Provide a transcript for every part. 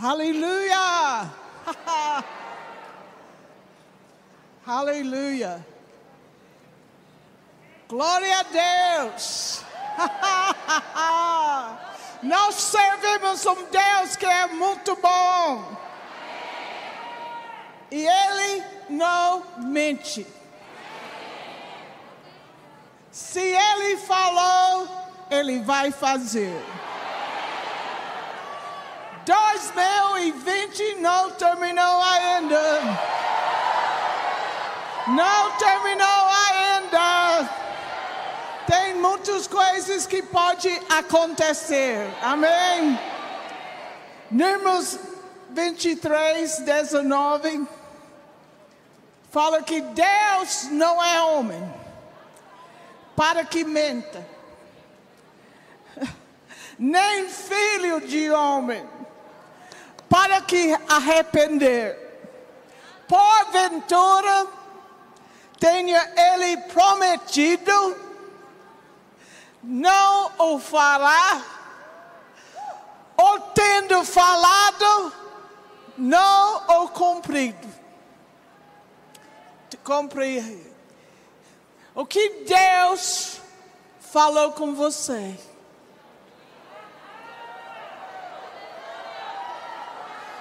Aleluia! Aleluia! Glória a Deus! Nós servimos um Deus que é muito bom. E Ele não mente. Se Ele falou, Ele vai fazer. 2020 não terminou ainda. Não terminou ainda. Tem muitas coisas que podem acontecer. Amém? Números 23, 19. Fala que Deus não é homem para que menta, nem filho de homem para que arrepender. Porventura, tenha ele prometido, não o fará, ou tendo falado, não o cumprido. Compreende? O que Deus falou com você?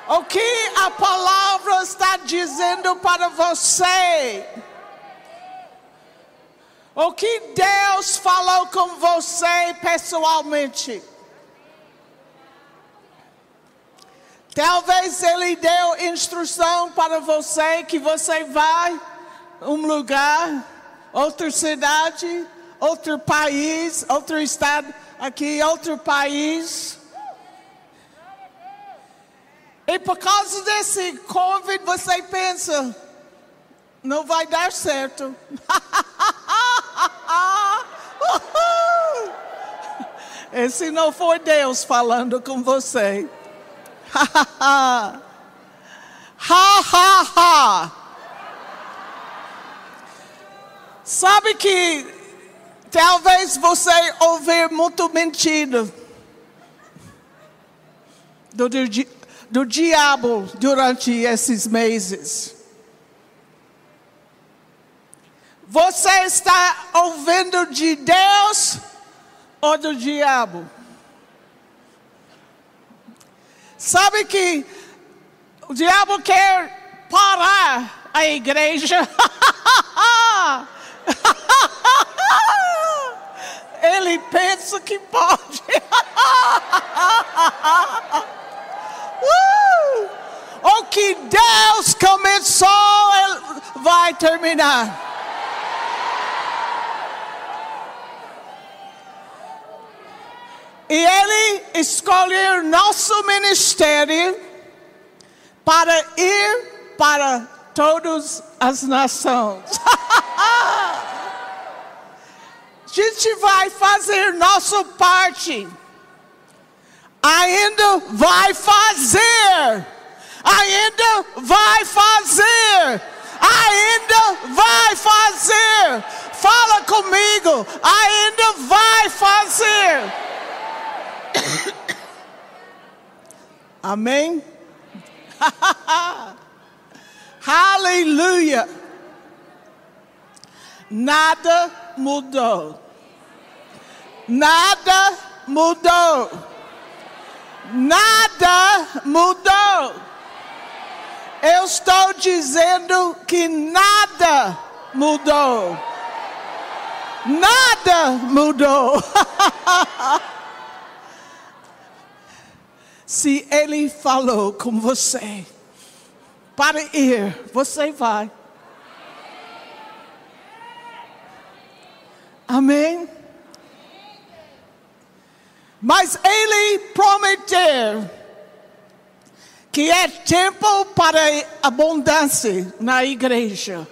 O que a palavra está dizendo para você? O que Deus falou com você pessoalmente? Talvez Ele deu instrução para você que você vai um lugar, outra cidade, outro país, outro estado, aqui outro país. E por causa desse Covid, você pensa, não vai dar certo. Esse não foi Deus falando com você. ha, ha, ha. Sabe que talvez você ouvir muito mentira do, diabo durante esses meses. Você está ouvindo de Deus ou do diabo? Sabe que o diabo quer parar a igreja. Ele pensa que pode. O que Deus começou, Ele vai terminar. E Ele escolheu nosso ministério para ir para todas as nações. A gente vai fazer nossa parte ainda vai fazer, ainda vai fazer, ainda vai fazer. Fala comigo, ainda vai fazer. Amém? Aleluia. Nada mudou. Nada mudou. Nada mudou. Eu estou dizendo que nada mudou. Nada mudou. Se ele falou com você para ir, você vai. Amém? Mas ele prometeu que é tempo para abundância na igreja.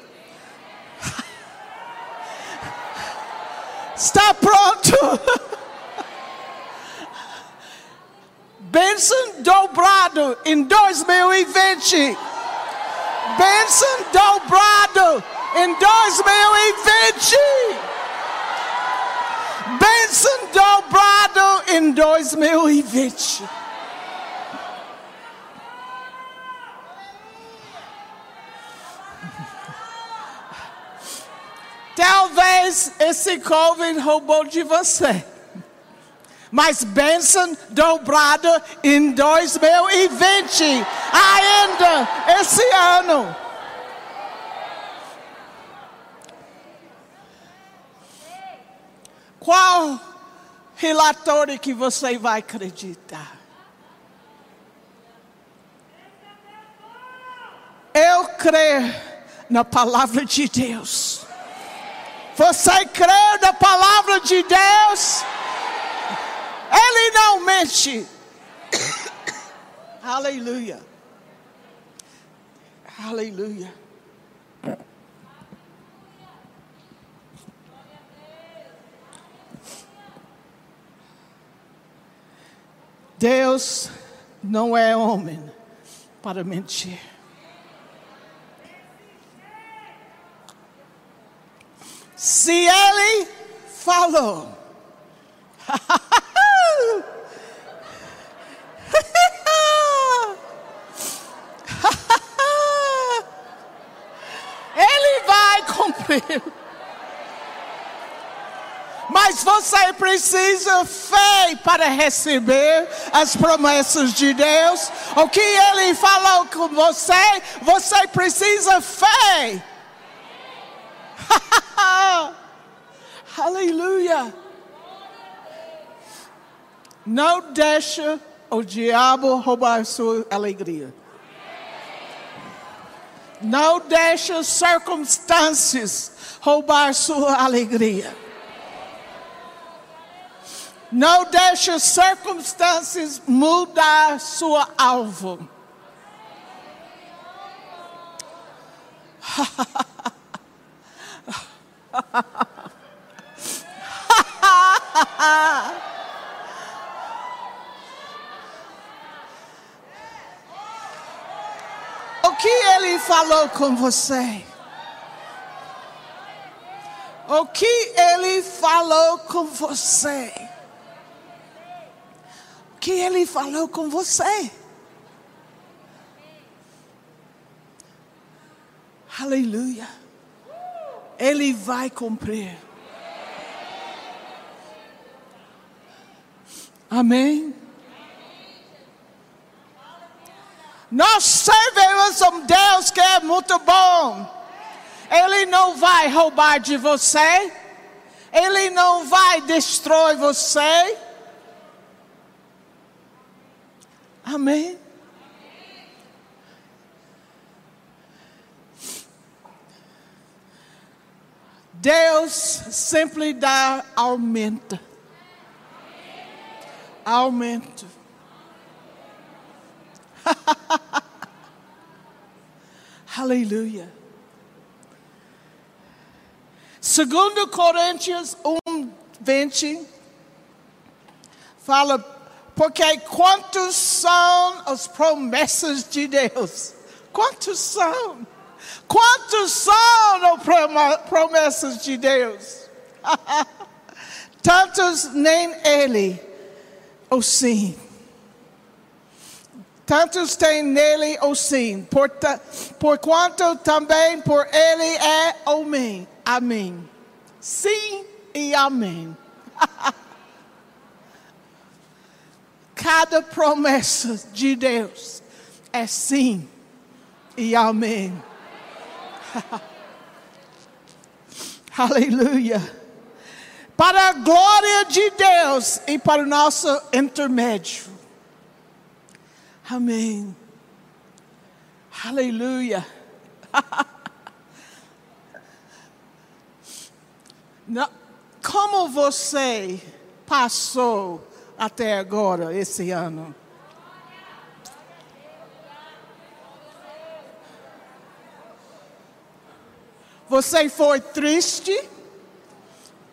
Está pronto? Bênção dobrado em 2020. Bênção dobrado em 2020 bênção dobrado em 2020. Talvez esse Covid roubou de você. Mas bênção dobrada em 2020, ainda esse ano. Qual relatório que você vai acreditar? Eu creio na palavra de Deus. Você crê na palavra de Deus? Ele não mente. Aleluia. Aleluia. Deus não é homem para mentir. Se ele falou, ele vai cumprir. Mas você precisa fé para receber as promessas de Deus. O que Ele falou com você, você precisa fé. Aleluia. Não deixa o diabo roubar sua alegria. Não deixa circunstâncias roubar sua alegria. Não deixe circunstâncias mudar sua alvo. o que ele falou com você? O que ele falou com você? que ele falou com você. Aleluia. Ele vai cumprir. Amém. Nós servimos um Deus que é muito bom. Ele não vai roubar de você. Ele não vai destruir você. Amém? Deus sempre dá aumento. Aumento. Aleluia. Segundo Coríntios 1, 20, fala porque quantos são as promessas de Deus? Quantos são? Quantos são as promessas de Deus? Tantos nem ele, ou sim. Tantos têm nele ou sim, por, quanto também por ele é homem. Amém. Sim e amém. Cada promessa de Deus é sim e amém. Aleluia. Para a glória de Deus e para o nosso intermédio. Amém. Aleluia. Como você passou até agora, esse ano? Você foi triste?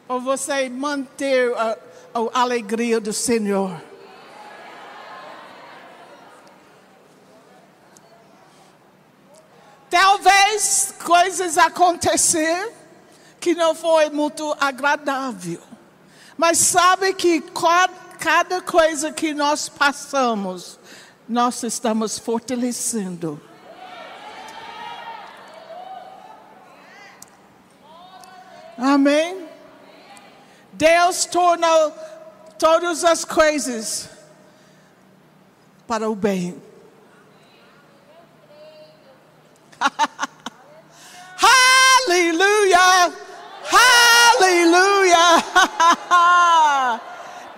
Ou você manteve a, a alegria do Senhor? Talvez coisas acontecer que não foi muito agradável. Mas sabe que cada coisa que nós passamos, nós estamos fortalecendo. Amém? Deus tornou todas as coisas para o bem. Aleluia! Aleluia!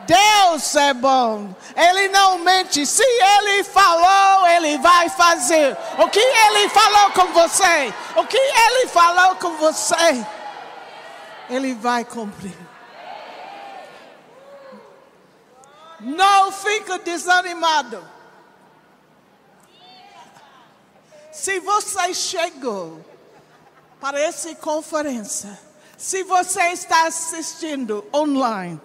Deus é bom. Ele não mente. Se ele falou, ele vai fazer. O que ele falou com você? O que ele falou com você? Ele vai cumprir. Não fica desanimado. Se você chegou para essa conferência, se você está assistindo online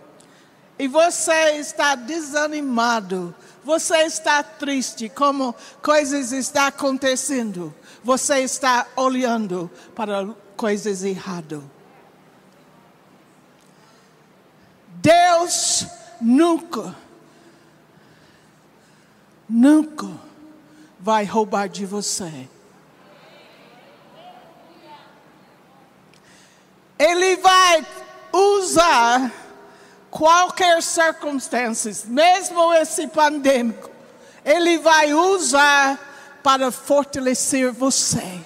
e você está desanimado, você está triste, como coisas estão acontecendo, você está olhando para coisas erradas. Deus nunca, nunca vai roubar de você. Ele vai usar qualquer circunstância, mesmo esse pandêmico, ele vai usar para fortalecer você.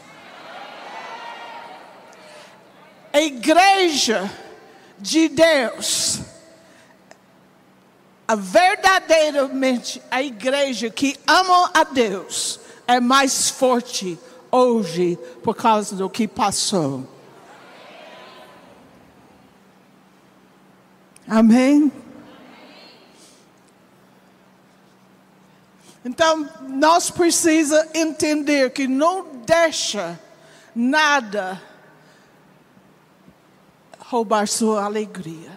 A igreja de Deus, a verdadeiramente a igreja que ama a Deus, é mais forte hoje por causa do que passou. Amém? Então, nós precisamos entender que não deixa nada roubar sua alegria.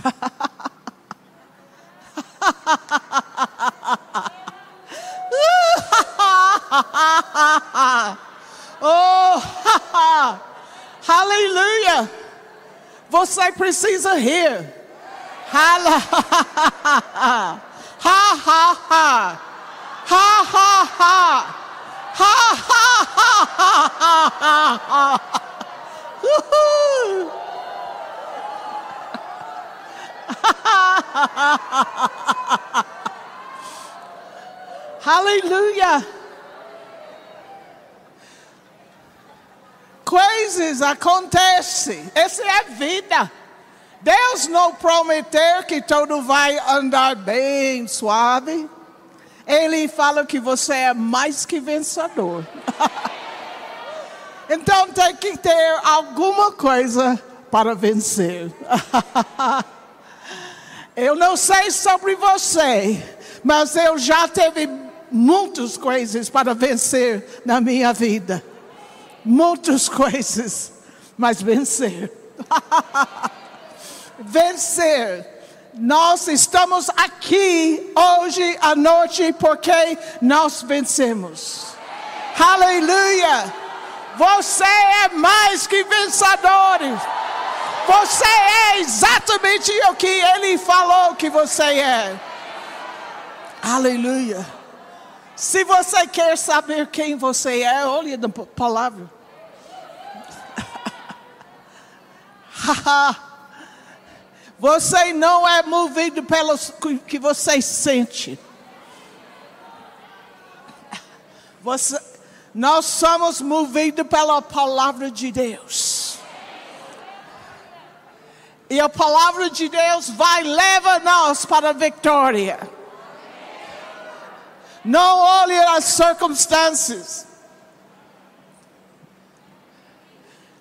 oh, aleluia! Você precisa rir. Hala, ha, ha, ha. Ha, ha, ha. Ha, ha, ha. Ha, ha, ha, ha, ha, ha. Uhul. Aleluia. Coisas acontecem. Essa é a vida. Deus não prometeu que tudo vai andar bem suave. Ele fala que você é mais que vencedor. então tem que ter alguma coisa para vencer. eu não sei sobre você, mas eu já tive muitas coisas para vencer na minha vida. Muitas coisas, mas vencer. vencer. Nós estamos aqui hoje à noite porque nós vencemos. Aleluia! Você é mais que vencedores. Você é exatamente o que ele falou que você é. Aleluia. Se você quer saber quem você é, olhe na palavra. você não é movido pelo que você sente. Você, nós somos movidos pela palavra de Deus. E a palavra de Deus vai levar nós para a vitória. Não olhe as circunstâncias.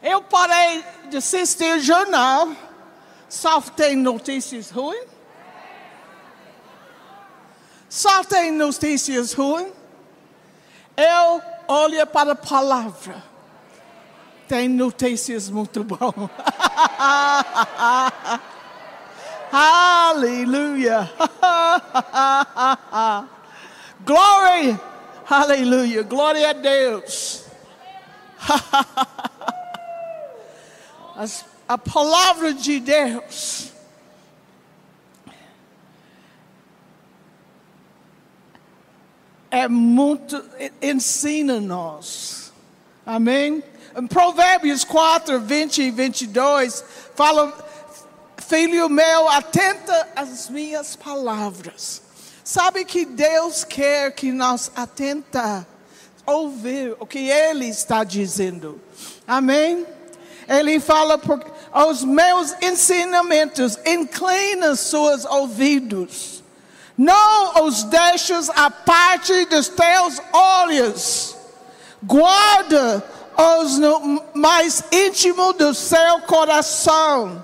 Eu parei de assistir o jornal, só tem notícias ruins. Só tem notícias ruins. Eu olho para a palavra. Tem notícias muito boas. Aleluia. Glória, aleluia, glória a Deus. As, a palavra de Deus é muito, ensina-nos Amém? Em Provérbios 4, 20 e 22, fala: Filho meu, atenta às minhas palavras. Sabe que Deus quer que nós atenta, ouvir o que Ele está dizendo. Amém? Ele fala, aos meus ensinamentos, inclina seus ouvidos. Não os deixes a parte dos teus olhos. Guarda os no mais íntimo do seu coração,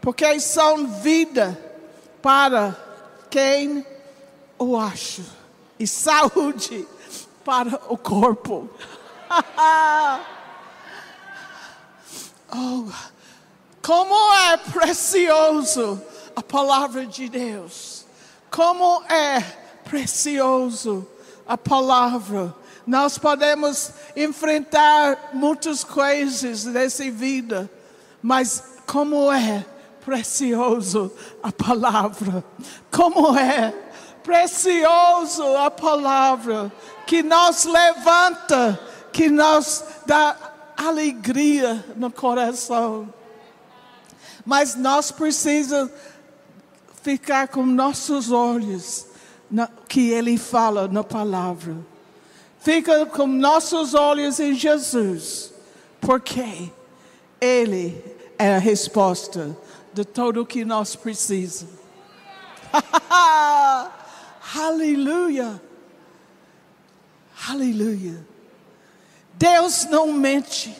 porque são vida para quem o acha e saúde para o corpo. oh, como é precioso a palavra de Deus. Como é precioso a palavra nós podemos enfrentar muitas coisas nessa vida, mas como é precioso a palavra, como é precioso a palavra que nos levanta, que nos dá alegria no coração. Mas nós precisamos ficar com nossos olhos no que ele fala na palavra. Fica com nossos olhos em Jesus, porque Ele é a resposta de tudo o que nós precisamos. Aleluia! Aleluia! Deus não mente.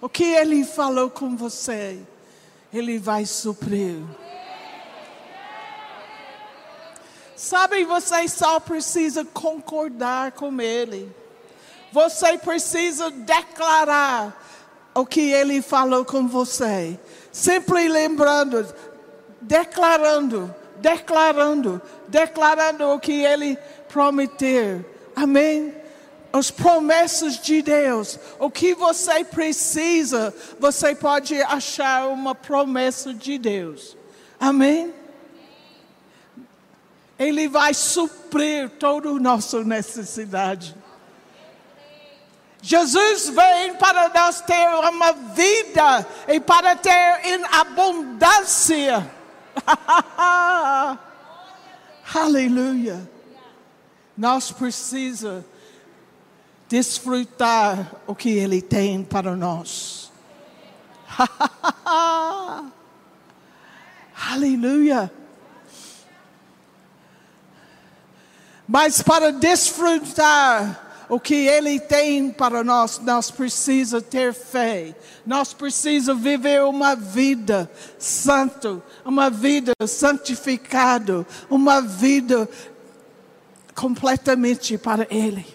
O que Ele falou com você, Ele vai suprir. Sabe, você só precisa concordar com Ele. Você precisa declarar o que ele falou com você. Sempre lembrando, declarando, declarando, declarando o que ele prometeu. Amém? As promessas de Deus. O que você precisa, você pode achar uma promessa de Deus. Amém? Ele vai suprir toda a nossa necessidade. Jesus vem para nós ter uma vida e para ter em abundância. Aleluia. Nós precisamos desfrutar o que Ele tem para nós. Aleluia. Mas para desfrutar o que Ele tem para nós, nós precisamos ter fé. Nós precisamos viver uma vida santa, uma vida santificada, uma vida completamente para Ele.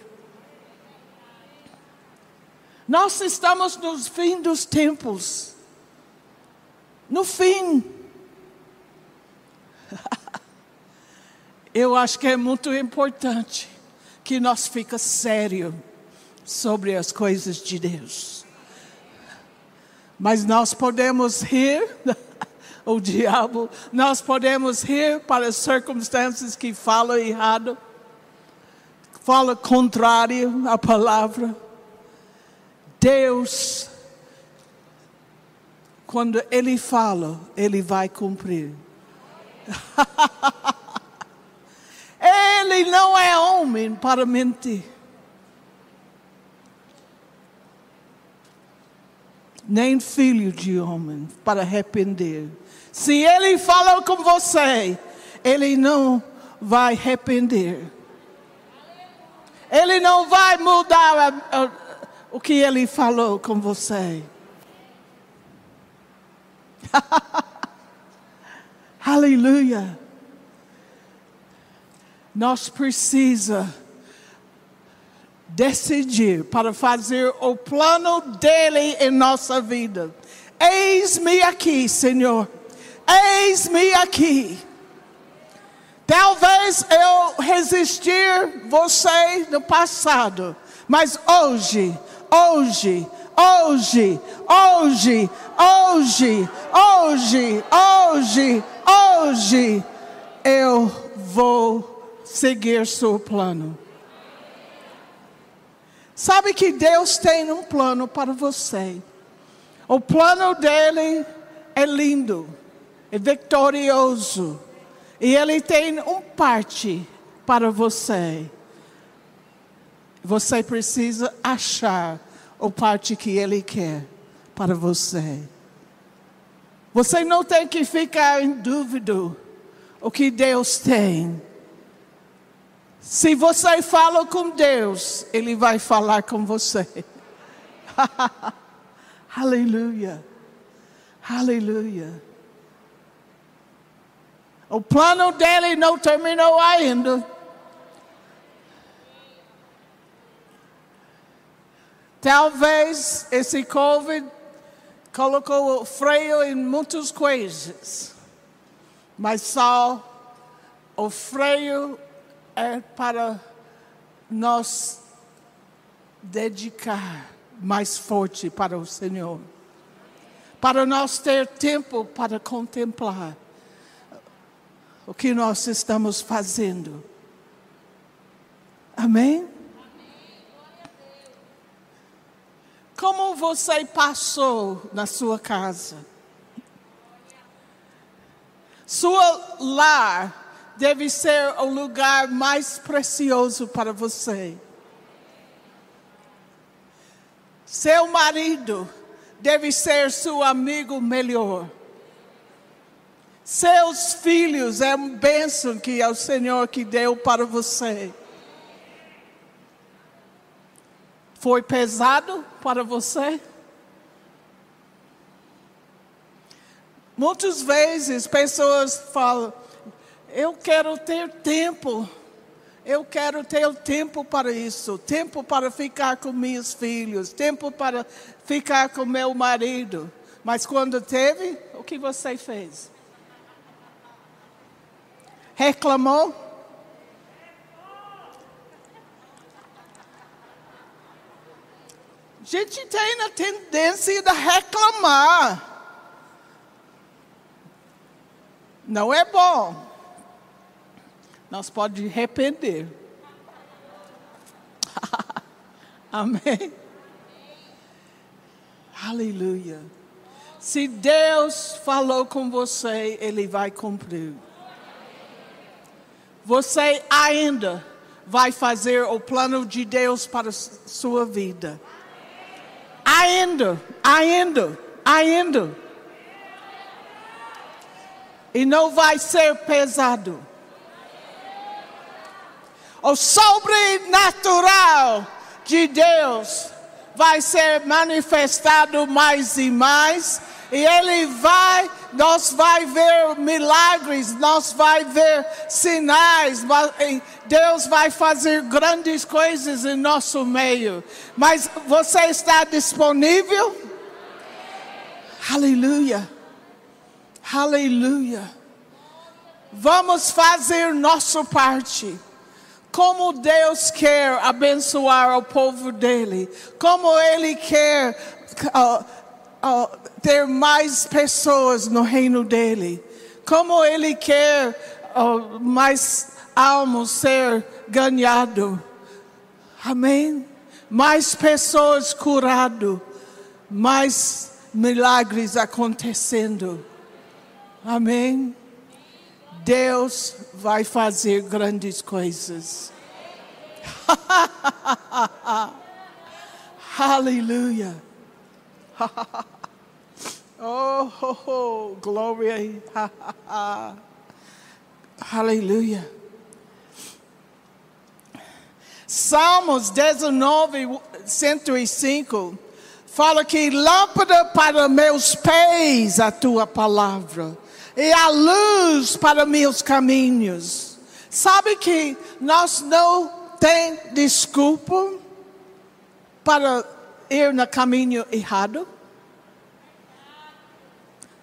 Nós estamos no fim dos tempos. No fim. Eu acho que é muito importante que nós fica sério sobre as coisas de Deus. Mas nós podemos rir, o diabo, nós podemos rir para as circunstâncias que falam errado, fala contrário à palavra. Deus, quando Ele fala, Ele vai cumprir. Ele não é homem para mentir. Nem filho de homem para arrepender. Se ele falou com você, ele não vai arrepender. Ele não vai mudar a, a, o que ele falou com você. Aleluia nós precisa decidir para fazer o plano dele em nossa vida. Eis-me aqui, Senhor. Eis-me aqui. Talvez eu resistir você no passado, mas hoje, hoje, hoje, hoje, hoje, hoje, hoje, hoje, eu vou seguir seu plano. Sabe que Deus tem um plano para você. O plano dele é lindo, é vitorioso. E ele tem um parte para você. Você precisa achar o parte que ele quer para você. Você não tem que ficar em dúvida o que Deus tem. Se você fala com Deus, Ele vai falar com você. Aleluia. Aleluia. O plano dele não terminou ainda. Talvez esse Covid colocou freio em muitas coisas, mas só o freio é para nós dedicar mais forte para o Senhor, para nós ter tempo para contemplar o que nós estamos fazendo. Amém? Como você passou na sua casa? Sua lar deve ser o lugar mais precioso para você. Seu marido deve ser seu amigo melhor. Seus filhos é uma bênção que é o Senhor que deu para você. Foi pesado para você? Muitas vezes pessoas falam: Eu quero ter tempo, eu quero ter tempo para isso, tempo para ficar com meus filhos, tempo para ficar com meu marido. Mas quando teve, o que você fez? Reclamou? A gente tem a tendência de reclamar. Não é bom. Nós podemos arrepender. Amém. Aleluia. Se Deus falou com você, Ele vai cumprir. Você ainda vai fazer o plano de Deus para a sua vida ainda, ainda, ainda. E não vai ser pesado. O sobrenatural de Deus vai ser manifestado mais e mais e ele vai, nós vai ver milagres, nós vai ver sinais, Deus vai fazer grandes coisas em nosso meio. Mas você está disponível? Aleluia. Aleluia. Vamos fazer nossa parte. Como Deus quer abençoar o povo dele, como Ele quer uh, uh, ter mais pessoas no reino dele. Como ele quer uh, mais almas ser ganhado. Amém? Mais pessoas curado, mais milagres acontecendo. Amém? Deus vai fazer grandes coisas. Aleluia. Oh, oh, oh glory. Aleluia. Salmos 19, 105 fala que lâmpada para meus pés a tua palavra e a luz para meus caminhos. Sabe que nós não tem desculpa para ir no caminho errado?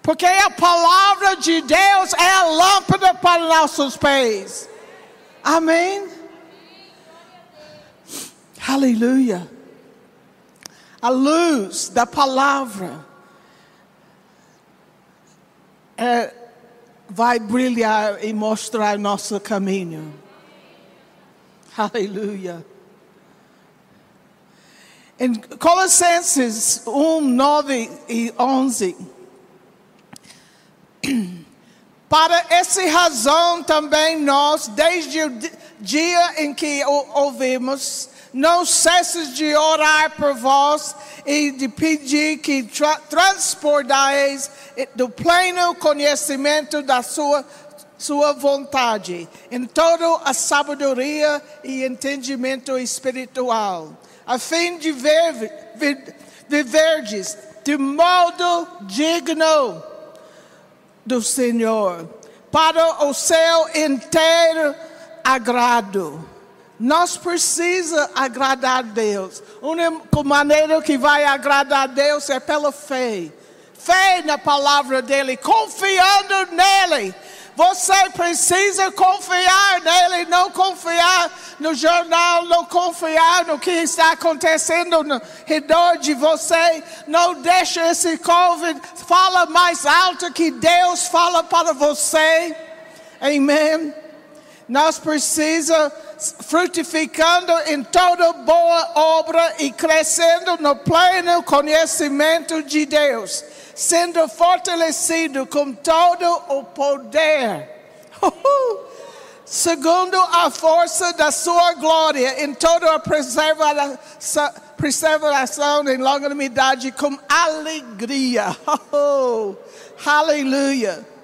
Porque a palavra de Deus é a lâmpada para nossos pés. Amém? Aleluia. A luz da palavra é, vai brilhar e mostrar nosso caminho. Aleluia. Em Colossenses 1, 9 e 11. Para essa razão também nós, desde o dia em que ouvimos, não cesses de orar por vós e de pedir que tra transportais do pleno conhecimento da sua, sua vontade, em toda a sabedoria e entendimento espiritual, a fim de ver, viverdes de modo digno do Senhor, para o seu inteiro agrado nós precisamos agradar a Deus. A única maneira que vai agradar a Deus é pela fé. Fé na palavra dEle, confiando nele. Você precisa confiar nele, não confiar no jornal, não confiar no que está acontecendo no redor de você. Não deixe esse Covid fala mais alto que Deus fala para você. Amém. Nós precisamos frutificando em toda boa obra e crescendo no pleno conhecimento de Deus, sendo fortalecido com todo o poder. Segundo a força da sua glória, em toda a preservação, preservação em longanimidade, com alegria. Oh, aleluia.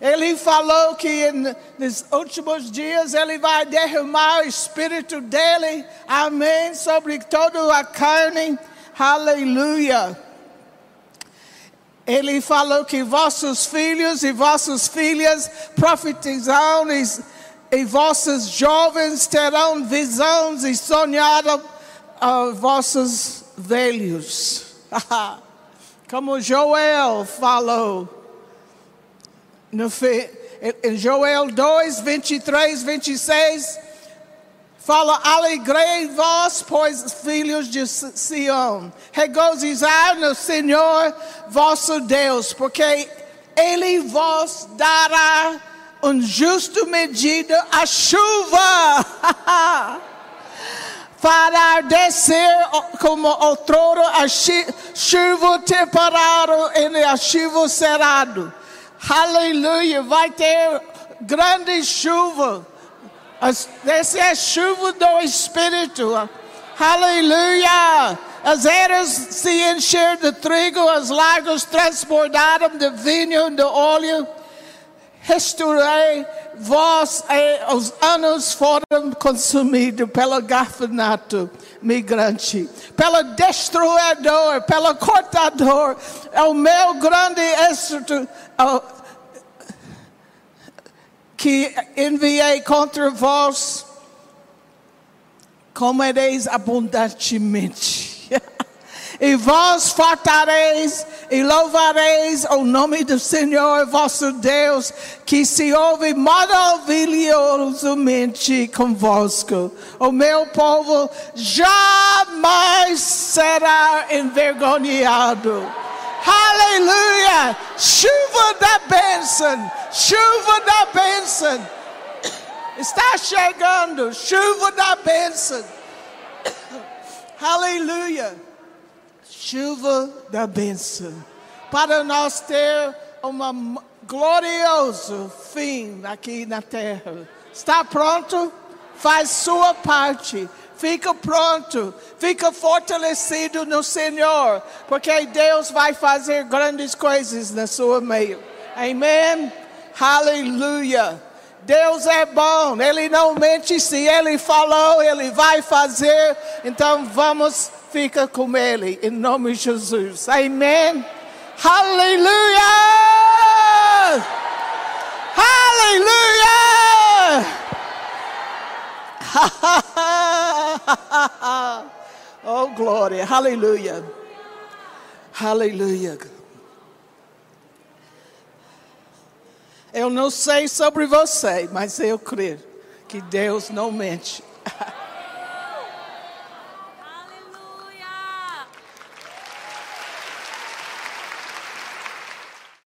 Ele falou que nos últimos dias ele vai derramar o espírito dele, amém, sobre toda a carne, aleluia. Ele falou que vossos filhos e vossas filhas profetizarão e, e vossos jovens terão visões e sonharão uh, vossos velhos. Como Joel falou no, em Joel 2, 23, 26, fala: Alegrei vós, pois, filhos de Sião, regozijai no Senhor vosso Deus, porque Ele vos dará um justo medida a chuva. para descer como outrora a chuva temperada e a chuva cerrado Aleluia. Vai ter grande chuva. Essa é a chuva do Espírito. Aleluia. As eras se encheram de trigo, as lagos transbordaram de vinho, de óleo. Restaurei vós e os anos foram consumidos pelo gafanhoto migrante, pelo destruidor, pelo cortador. É o meu grande êxito que enviei contra vós, comereis abundantemente. E vós fartareis e louvareis o nome do Senhor vosso Deus, que se ouve maravilhosamente convosco. O meu povo jamais será envergonhado. Aleluia! Chuva da bênção, chuva da bênção. Está chegando, chuva da bênção. Aleluia! Chuva da bênção. Para nós ter um glorioso fim aqui na terra. Está pronto? Faz sua parte Fica pronto, fica fortalecido no Senhor, porque Deus vai fazer grandes coisas na sua meio. Amém? Aleluia. Deus é bom, Ele não mente. Se Ele falou, Ele vai fazer. Então vamos ficar com Ele, em nome de Jesus. Amém? Aleluia! Aleluia! oh, glória, aleluia, aleluia. Eu não sei sobre você, mas eu creio que Deus não mente.